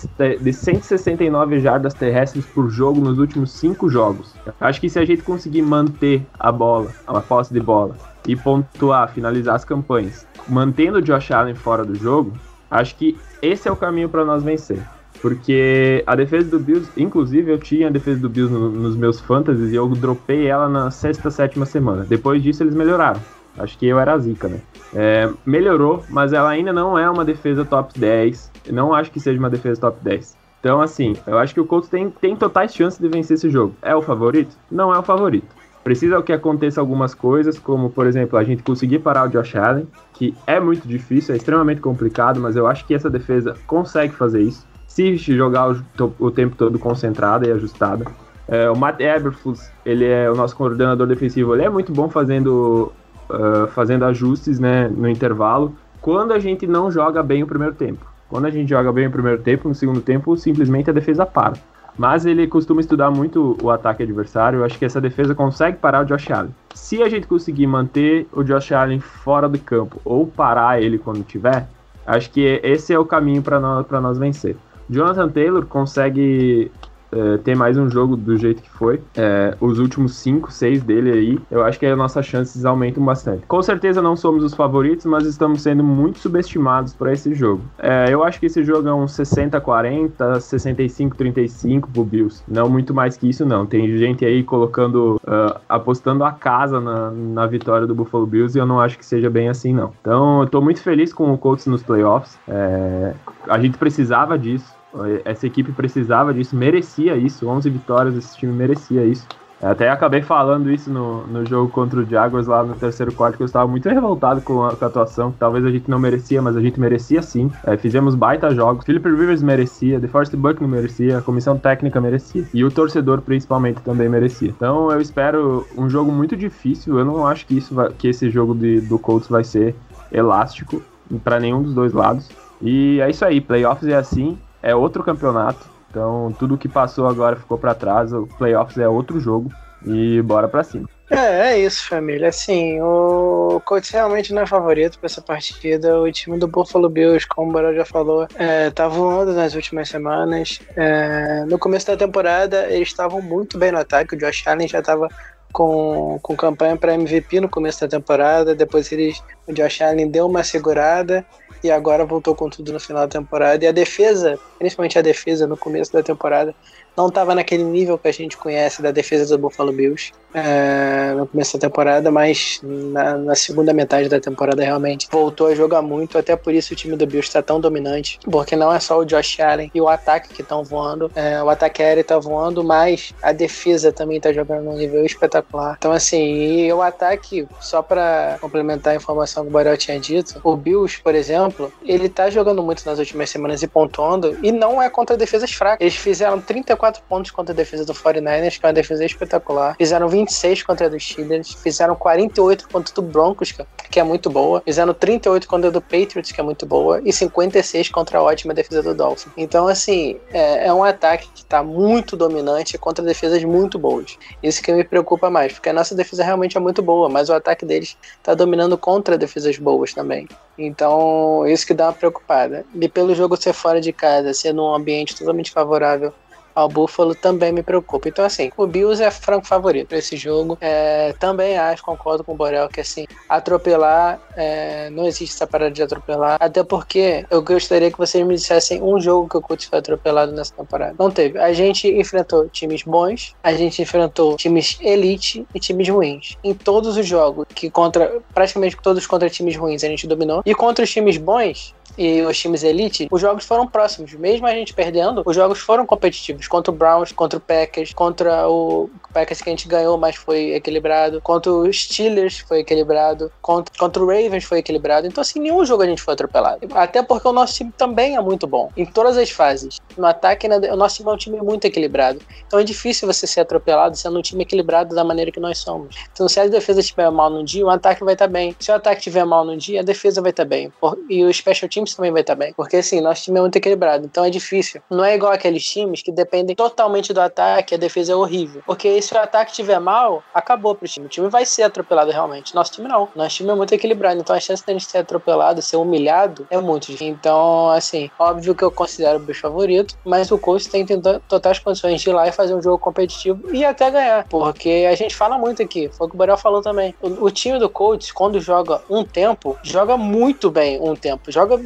de 169 jardas terrestres por jogo nos últimos cinco jogos. Acho que se a gente conseguir manter a bola, a posse de bola, e pontuar, finalizar as campanhas, mantendo o Josh Allen fora do jogo, acho que esse é o caminho para nós vencer. Porque a defesa do Bills, inclusive eu tinha a defesa do Bills no, nos meus fantasies e eu dropei ela na sexta, sétima semana. Depois disso eles melhoraram. Acho que eu era a zica, né? É, melhorou, mas ela ainda não é uma defesa top 10. Eu não acho que seja uma defesa top 10. Então, assim, eu acho que o Colts tem, tem totais chances de vencer esse jogo. É o favorito? Não é o favorito. Precisa que aconteça algumas coisas, como, por exemplo, a gente conseguir parar o Josh Allen, que é muito difícil, é extremamente complicado, mas eu acho que essa defesa consegue fazer isso se jogar o, o tempo todo concentrada e ajustada. É, o Matt Eberflus, ele é o nosso coordenador defensivo, ele é muito bom fazendo, uh, fazendo ajustes né, no intervalo, quando a gente não joga bem o primeiro tempo. Quando a gente joga bem o primeiro tempo, no segundo tempo, simplesmente a defesa para. Mas ele costuma estudar muito o ataque adversário. Eu acho que essa defesa consegue parar o Josh Allen. Se a gente conseguir manter o Josh Allen fora do campo ou parar ele quando tiver, acho que esse é o caminho para nós, nós vencer. Jonathan Taylor consegue é, ter mais um jogo do jeito que foi. É, os últimos 5, 6 dele aí, eu acho que as nossas chances aumentam bastante. Com certeza não somos os favoritos, mas estamos sendo muito subestimados para esse jogo. É, eu acho que esse jogo é um 60-40, 65-35 pro Bills. Não muito mais que isso, não. Tem gente aí colocando, uh, apostando a casa na, na vitória do Buffalo Bills e eu não acho que seja bem assim, não. Então, eu tô muito feliz com o Colts nos playoffs. É, a gente precisava disso. Essa equipe precisava disso, merecia isso. 11 vitórias, esse time merecia isso. Até acabei falando isso no, no jogo contra o Jaguars lá no terceiro quarto, que eu estava muito revoltado com a, com a atuação, talvez a gente não merecia, mas a gente merecia sim. É, fizemos baita jogos. Philip Rivers merecia, DeForest Buckner merecia, a comissão técnica merecia. E o torcedor principalmente também merecia. Então eu espero um jogo muito difícil. Eu não acho que, isso vai, que esse jogo de, do Colts vai ser elástico para nenhum dos dois lados. E é isso aí, playoffs é assim é outro campeonato. Então, tudo que passou agora ficou para trás. O playoffs é outro jogo. E bora para cima. É, é isso, família. Assim, o Colts realmente não é favorito para essa partida. O time do Buffalo Bills, como o Barão já falou, é, tá voando nas últimas semanas. É, no começo da temporada, eles estavam muito bem no ataque. O Josh Allen já estava com, com campanha para MVP no começo da temporada. Depois eles, o Josh Allen deu uma segurada e agora voltou com tudo no final da temporada. E a defesa principalmente a defesa no começo da temporada, não estava naquele nível que a gente conhece da defesa do Buffalo Bills é, no começo da temporada, mas na, na, segunda metade da temporada realmente voltou a jogar muito, até por isso o time do Bills está tão dominante, porque não é só o Josh Allen e o ataque que estão voando, é, o ataque aéreo está voando, mas a defesa também está jogando num nível espetacular. Então assim, e o ataque, só para complementar a informação que o Barel tinha dito, o Bills, por exemplo, ele está jogando muito nas últimas semanas e pontuando, e não é contra defesas fracas. Eles fizeram 34 pontos contra a defesa do 49ers, que é uma defesa espetacular. Fizeram 20 26 contra a dos Steelers, fizeram 48 contra do Broncos, que é muito boa, fizeram 38 contra a do Patriots, que é muito boa, e 56 contra a ótima defesa do Dolphin. Então, assim, é, é um ataque que está muito dominante contra defesas muito boas. Isso que me preocupa mais, porque a nossa defesa realmente é muito boa, mas o ataque deles está dominando contra defesas boas também. Então, isso que dá uma preocupada. E pelo jogo ser fora de casa, ser num ambiente totalmente favorável ao Buffalo também me preocupa. Então, assim, o Bills é franco favorito para esse jogo. É, também acho, concordo com o Borel, que assim, atropelar, é, não existe essa parada de atropelar. Até porque eu gostaria que vocês me dissessem um jogo que o Colts foi atropelado nessa temporada. Não teve. A gente enfrentou times bons, a gente enfrentou times elite e times ruins. Em todos os jogos, que contra, praticamente todos contra times ruins, a gente dominou. E contra os times bons, e os times elite, os jogos foram próximos. Mesmo a gente perdendo, os jogos foram competitivos. Contra o Browns, contra o Packers, contra o Packers que a gente ganhou, mas foi equilibrado. Contra os Steelers foi equilibrado. Contra, contra o Ravens foi equilibrado. Então, assim, nenhum jogo a gente foi atropelado. Até porque o nosso time também é muito bom. Em todas as fases. No ataque, o nosso time é um time muito equilibrado. Então é difícil você ser atropelado sendo um time equilibrado da maneira que nós somos. Então, se a defesa estiver mal num dia, o ataque vai estar bem. Se o ataque estiver mal num dia, a defesa vai estar bem. E o special team times também vai estar bem. Porque assim, nosso time é muito equilibrado. Então é difícil. Não é igual aqueles times que dependem totalmente do ataque, a defesa é horrível. Porque se o ataque estiver mal, acabou pro time. O time vai ser atropelado realmente. Nosso time não. Nosso time é muito equilibrado. Então a chance de a gente ser atropelado, ser humilhado, é muito difícil. Então, assim, óbvio que eu considero o bicho favorito, mas o Colts tem totais condições de ir lá e fazer um jogo competitivo e até ganhar. Porque a gente fala muito aqui, foi o que o Borel falou também. O, o time do Colts, quando joga um tempo, joga muito bem um tempo joga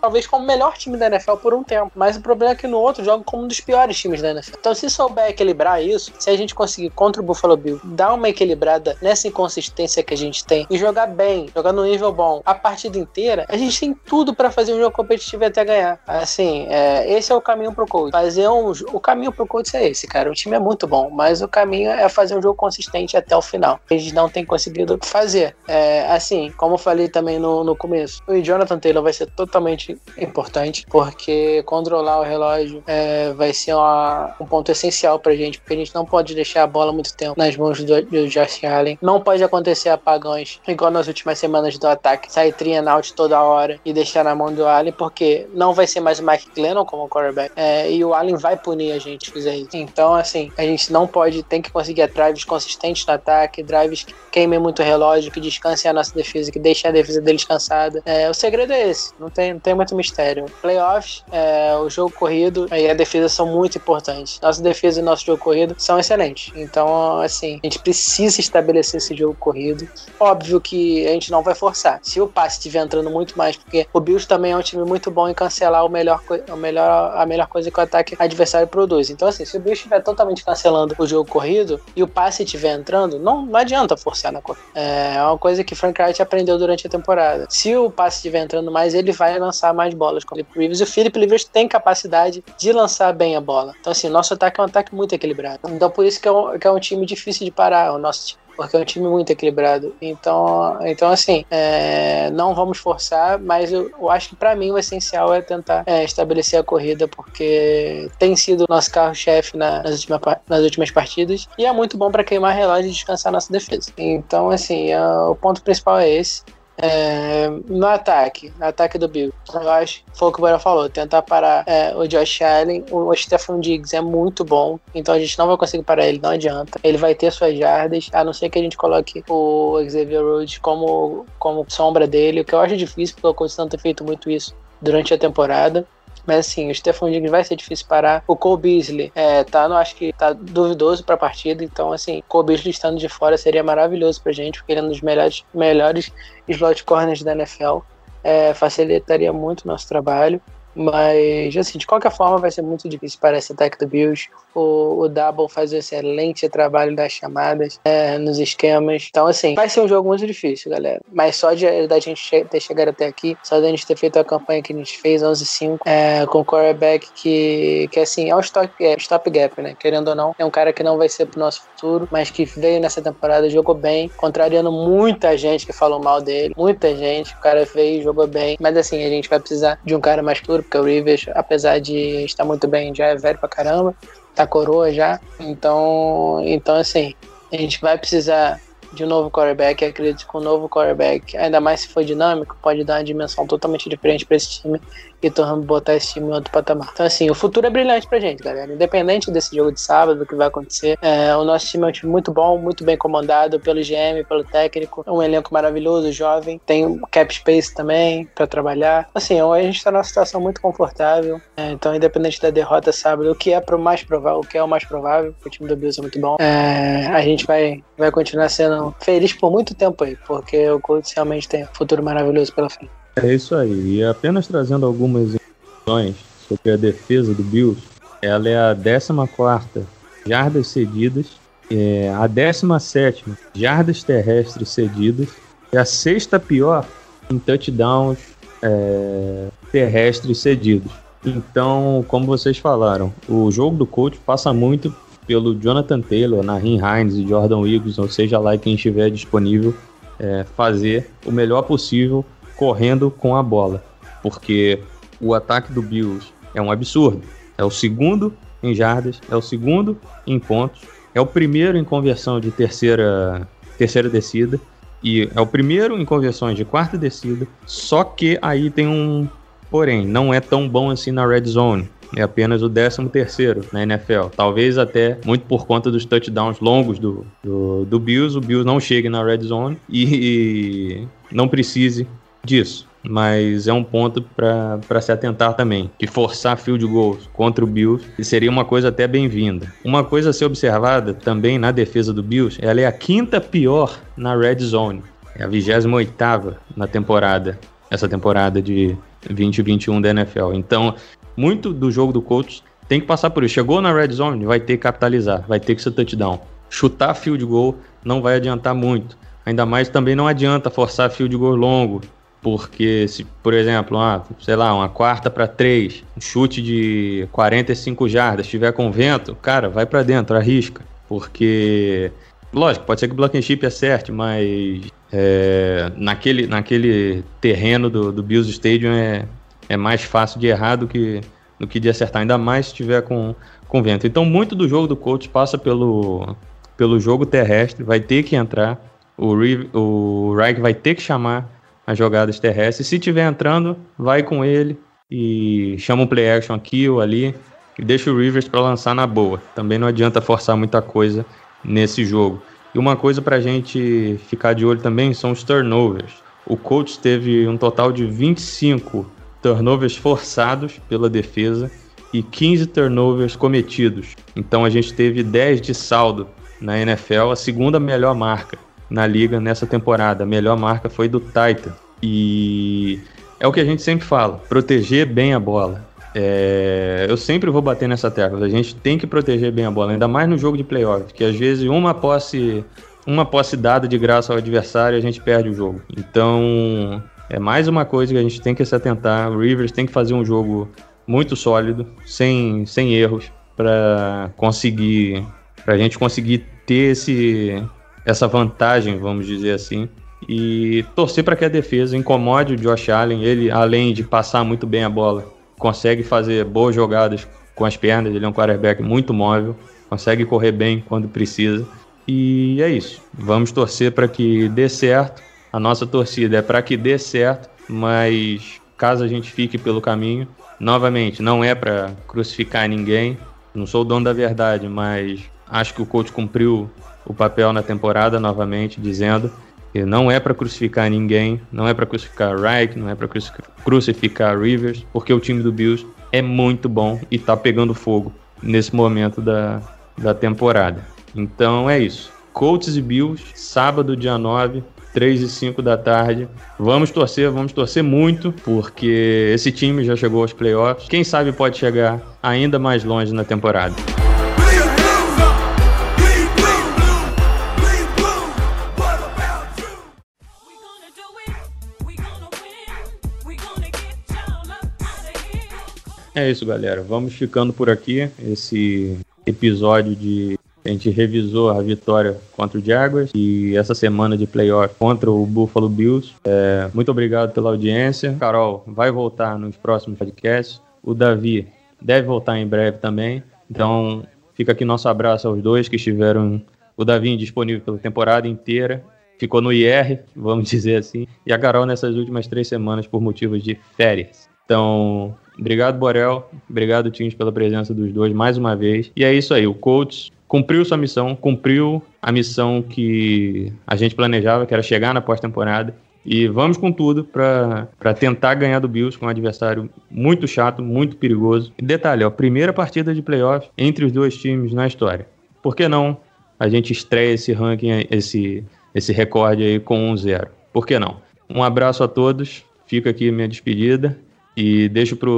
talvez como o melhor time da NFL por um tempo. Mas o problema é que no outro joga como um dos piores times da NFL. Então, se souber equilibrar isso, se a gente conseguir contra o Buffalo Bill dar uma equilibrada nessa inconsistência que a gente tem e jogar bem, jogar no nível bom a partida inteira, a gente tem tudo para fazer um jogo competitivo e até ganhar. Assim, é, esse é o caminho pro coach. Fazer um, o caminho pro coach é esse, cara. O time é muito bom, mas o caminho é fazer um jogo consistente até o final. A gente não tem conseguido fazer. É, assim, como eu falei também no, no começo, o Jonathan Taylor vai ser totalmente importante, porque controlar o relógio é, vai ser uma, um ponto essencial pra gente, porque a gente não pode deixar a bola muito tempo nas mãos do, do Josh Allen. Não pode acontecer apagões, igual nas últimas semanas do ataque, sair out toda hora e deixar na mão do Allen, porque não vai ser mais o Mike Glennon como quarterback, é, e o Allen vai punir a gente fizer isso. Então, assim, a gente não pode, tem que conseguir drives consistentes no ataque, drives que queimem muito o relógio, que descansem a nossa defesa, que deixem a defesa deles cansada. É, o segredo é esse. Não tem, tem muito mistério. Playoffs, é, o jogo corrido e a defesa são muito importantes. Nossa defesa e nosso jogo corrido são excelentes. Então, assim, a gente precisa estabelecer esse jogo corrido. Óbvio que a gente não vai forçar. Se o passe estiver entrando muito mais, porque o Bills também é um time muito bom em cancelar o melhor, o melhor, a melhor coisa que o ataque adversário produz. Então, assim, se o Bills estiver totalmente cancelando o jogo corrido e o passe estiver entrando, não, não adianta forçar na corrida. É uma coisa que Frank Wright aprendeu durante a temporada. Se o passe estiver entrando mais, ele vai lançar mais bolas com o Philip Rivers. O Philip Rivers tem capacidade de lançar bem a bola. Então, assim, nosso ataque é um ataque muito equilibrado. Então, por isso que é um, que é um time difícil de parar, o nosso time porque é um time muito equilibrado. Então, então assim, é, não vamos forçar, mas eu, eu acho que para mim o essencial é tentar é, estabelecer a corrida, porque tem sido o nosso carro-chefe na, nas, última, nas últimas partidas e é muito bom para queimar relógio e descansar nossa defesa. Então, assim, é, o ponto principal é esse. É, no ataque, no ataque do Bill, eu acho, foi o que o Bora falou, tentar parar é, o Josh Allen, o Stephen Diggs é muito bom, então a gente não vai conseguir parar ele, não adianta. Ele vai ter suas jardas, a não ser que a gente coloque o Xavier Rhodes como, como sombra dele, o que eu acho difícil, porque o Colts não tem feito muito isso durante a temporada. Mas assim, o Stephon Diggs vai ser difícil parar. O Cole Beasley é, tá, não acho que tá duvidoso pra partida. Então, assim, Cole Beasley estando de fora seria maravilhoso pra gente, porque ele é um dos melhores, melhores slot corners da NFL. É, facilitaria muito o nosso trabalho. Mas, assim, de qualquer forma, vai ser muito difícil para esse ataque do Bills. O, o Double faz um excelente trabalho das chamadas é, nos esquemas. Então, assim, vai ser um jogo muito difícil, galera. Mas só de, da gente ter chegado até aqui, só da gente ter feito a campanha que a gente fez, 11-5, é, com o quarterback que, que assim, é um stop, é, stop gap, né? Querendo ou não, é um cara que não vai ser pro nosso futuro, mas que veio nessa temporada, jogou bem, contrariando muita gente que falou mal dele. Muita gente. O cara veio, jogou bem. Mas, assim, a gente vai precisar de um cara mais futuro, porque o Rivers, apesar de estar muito bem, já é velho pra caramba tá coroa já. Então, então assim, a gente vai precisar de um novo quarterback. Acredito que um novo quarterback, ainda mais se for dinâmico, pode dar uma dimensão totalmente diferente para esse time e tornando botar esse time em outro patamar. Então, assim, o futuro é brilhante pra gente, galera. Independente desse jogo de sábado, do que vai acontecer, é, o nosso time é um time muito bom, muito bem comandado pelo GM, pelo técnico. Um elenco maravilhoso, jovem. Tem cap space também para trabalhar. Assim, a gente tá numa situação muito confortável. É, então, independente da derrota sábado, o que é pro mais provável, o que é o mais provável, o time do Bills é muito bom. É, a gente vai, vai continuar sendo feliz por muito tempo aí, porque o Colts realmente tem um futuro maravilhoso pela frente. É isso aí. E apenas trazendo algumas informações sobre a defesa do Bills, ela é a 14 jardas cedidas, é a 17 jardas terrestres cedidas, e a sexta pior em touchdowns é, terrestres cedidos. Então, como vocês falaram, o jogo do coach passa muito pelo Jonathan Taylor, Nahin Hines e Jordan Eagles, ou seja lá quem estiver disponível, é, fazer o melhor possível correndo com a bola, porque o ataque do Bills é um absurdo. É o segundo em jardas, é o segundo em pontos, é o primeiro em conversão de terceira, terceira descida e é o primeiro em conversões de quarta descida. Só que aí tem um porém, não é tão bom assim na red zone. É apenas o 13 terceiro na NFL. Talvez até muito por conta dos touchdowns longos do, do, do Bills. O Bills não chegue na red zone e, e não precise disso. Mas é um ponto para se atentar também. Que forçar field goals contra o Bills seria uma coisa até bem-vinda. Uma coisa a ser observada também na defesa do Bills, ela é a quinta pior na red zone. É a 28 na temporada. Essa temporada de 2021 da NFL. Então, muito do jogo do Colts tem que passar por isso. Chegou na red zone, vai ter que capitalizar, vai ter que ser touchdown. Chutar field goal não vai adiantar muito. Ainda mais também não adianta forçar field goal longo. Porque se, por exemplo, ah, sei lá, uma quarta para três, um chute de 45 jardas, estiver com vento, cara, vai para dentro, arrisca. Porque, lógico, pode ser que o block and chip acerte, mas é, naquele, naquele terreno do, do Bills Stadium é, é mais fácil de errar do que, do que de acertar, ainda mais se estiver com, com vento. Então, muito do jogo do coach passa pelo, pelo jogo terrestre, vai ter que entrar. O, o Reich vai ter que chamar as jogadas terrestres. Se tiver entrando, vai com ele e chama um play action aqui ou ali e deixa o Rivers para lançar na boa. Também não adianta forçar muita coisa nesse jogo. E uma coisa para a gente ficar de olho também são os turnovers. O coach teve um total de 25 turnovers forçados pela defesa e 15 turnovers cometidos. Então a gente teve 10 de saldo na NFL, a segunda melhor marca na liga nessa temporada. A melhor marca foi do Titan. E é o que a gente sempre fala: proteger bem a bola. É, eu sempre vou bater nessa tecla. A gente tem que proteger bem a bola, ainda mais no jogo de playoff, que às vezes uma posse, uma posse dada de graça ao adversário a gente perde o jogo. Então é mais uma coisa que a gente tem que se atentar. O Rivers tem que fazer um jogo muito sólido, sem, sem erros, para conseguir, para a gente conseguir ter esse essa vantagem, vamos dizer assim, e torcer para que a defesa incomode o Josh Allen. Ele, além de passar muito bem a bola, consegue fazer boas jogadas com as pernas. Ele é um quarterback muito móvel, consegue correr bem quando precisa. E é isso. Vamos torcer para que dê certo. A nossa torcida é para que dê certo, mas caso a gente fique pelo caminho, novamente, não é para crucificar ninguém. Não sou o dono da verdade, mas acho que o coach cumpriu o papel na temporada novamente, dizendo que não é para crucificar ninguém, não é para crucificar Reich, não é para crucificar Rivers, porque o time do Bills é muito bom e está pegando fogo nesse momento da, da temporada. Então é isso. Colts e Bills, sábado, dia 9, 3 e 5 da tarde. Vamos torcer, vamos torcer muito, porque esse time já chegou aos playoffs. Quem sabe pode chegar ainda mais longe na temporada. É isso, galera. Vamos ficando por aqui. Esse episódio de a gente revisou a vitória contra o Jaguars e essa semana de playoff contra o Buffalo Bills. É, muito obrigado pela audiência. Carol vai voltar nos próximos podcasts. O Davi deve voltar em breve também. Então, fica aqui nosso abraço aos dois que estiveram. O Davi disponível pela temporada inteira. Ficou no IR, vamos dizer assim. E a Carol nessas últimas três semanas por motivos de férias. Então, obrigado, Borel. Obrigado, Teams, pela presença dos dois mais uma vez. E é isso aí. O Colts cumpriu sua missão, cumpriu a missão que a gente planejava, que era chegar na pós-temporada. E vamos com tudo para tentar ganhar do Bills com um adversário muito chato, muito perigoso. E detalhe, ó, primeira partida de playoff entre os dois times na história. Por que não a gente estreia esse ranking, esse, esse recorde aí com 1-0? Por que não? Um abraço a todos, fica aqui minha despedida e deixo para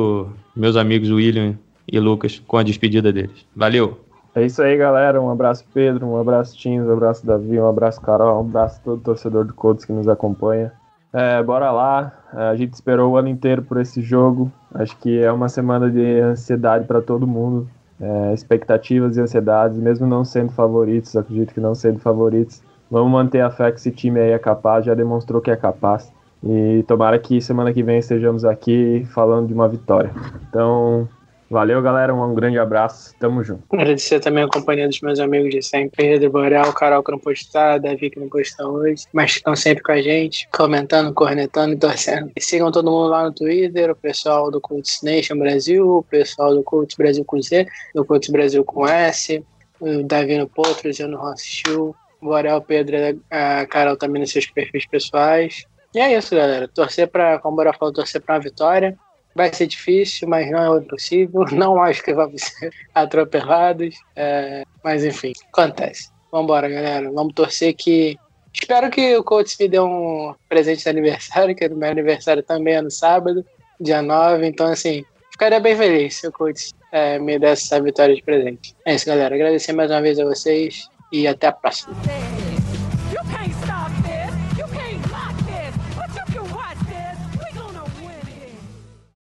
meus amigos William e Lucas com a despedida deles. Valeu! É isso aí, galera. Um abraço, Pedro. Um abraço, Tins. Um abraço, Davi. Um abraço, Carol. Um abraço a todo torcedor do Colts que nos acompanha. É, bora lá. É, a gente esperou o ano inteiro por esse jogo. Acho que é uma semana de ansiedade para todo mundo. É, expectativas e ansiedades, mesmo não sendo favoritos, acredito que não sendo favoritos. Vamos manter a fé que esse time aí é capaz, já demonstrou que é capaz. E tomara que semana que vem estejamos aqui falando de uma vitória. Então, Valeu, galera. Um grande abraço. Tamo junto. Agradecer também a companhia dos meus amigos de sempre, Pedro Boreal, Carol que não pôde estar, Davi que não estar hoje, mas estão sempre com a gente, comentando, cornetando e torcendo. E sigam todo mundo lá no Twitter, o pessoal do Cults Nation Brasil, o pessoal do Cults Brasil com Z, do Cults Brasil com S, o Davi no Potro, Zeno Rossi o Boreal, Pedro, a Carol também nos seus perfis pessoais. E é isso, galera. Torcer para, como o Boreal falou, torcer para uma vitória. Vai ser difícil, mas não é impossível. Não acho que vamos ser atropelados. É, mas enfim, acontece. Vambora, galera. Vamos torcer que. Espero que o coach me dê um presente de aniversário, que o meu aniversário também é no sábado, dia 9. Então, assim, ficaria bem feliz se o coach é, me desse essa vitória de presente. É isso, galera. Agradecer mais uma vez a vocês e até a próxima.